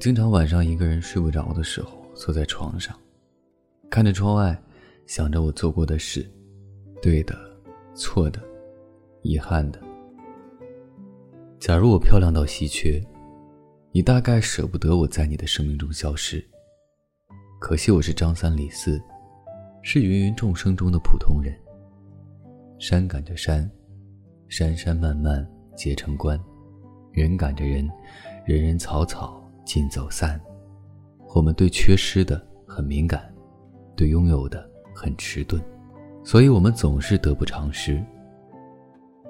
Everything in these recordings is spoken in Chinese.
经常晚上一个人睡不着的时候，坐在床上，看着窗外，想着我做过的事，对的，错的，遗憾的。假如我漂亮到稀缺，你大概舍不得我在你的生命中消失。可惜我是张三李四，是芸芸众生中的普通人。山赶着山，山山漫漫结成关；人赶着人，人人草草。尽走散，我们对缺失的很敏感，对拥有的很迟钝，所以我们总是得不偿失。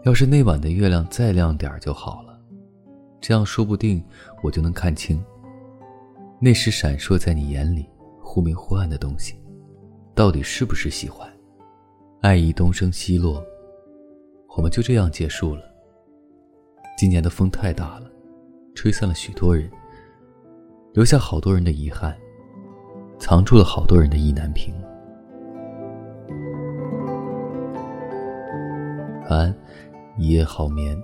要是那晚的月亮再亮点就好了，这样说不定我就能看清，那时闪烁在你眼里忽明忽暗的东西，到底是不是喜欢？爱意东升西落，我们就这样结束了。今年的风太大了，吹散了许多人。留下好多人的遗憾，藏住了好多人的意难平。晚安，一夜好眠。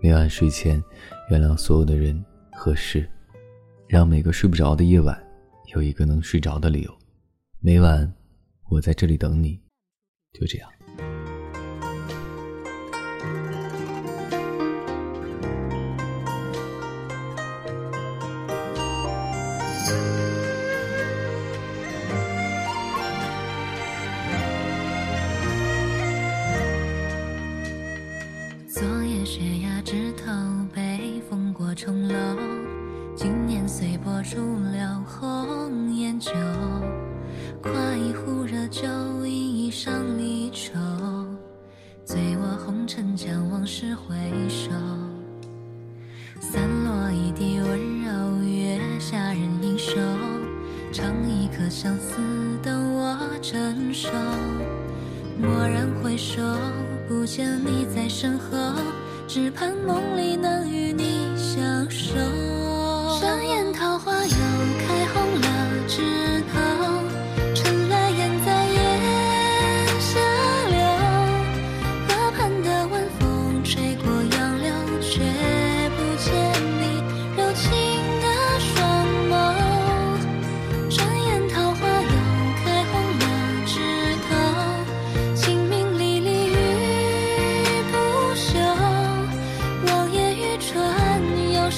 每晚睡前，原谅所有的人和事，让每个睡不着的夜晚有一个能睡着的理由。每晚，我在这里等你。就这样。重楼，今年随波逐流，红颜酒，夸一壶热酒，饮一觞离愁，醉卧红尘，将往事回首。散落一地温柔，月下人影瘦，唱一颗相思，等我成熟。蓦然回首，不见你在身后，只盼梦里能与你。相守，山烟桃花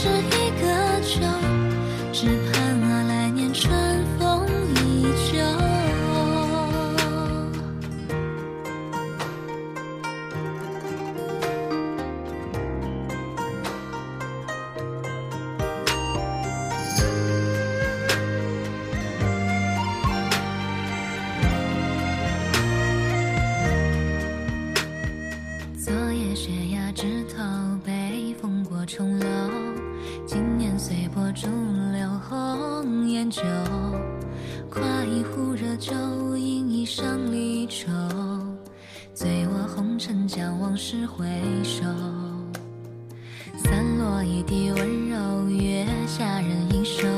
是一个秋，只盼啊，来年春风依旧。昨夜雪压枝头，北风过重楼。酒，夸一壶热酒，饮一觞离愁。醉卧红尘，将往事回首。散落一地温柔，月下人影瘦。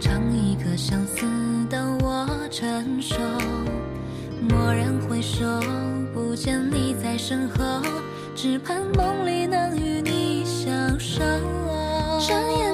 唱一歌相思，等我成熟。蓦然回首，不见你在身后，只盼梦里能与你相守。转眼。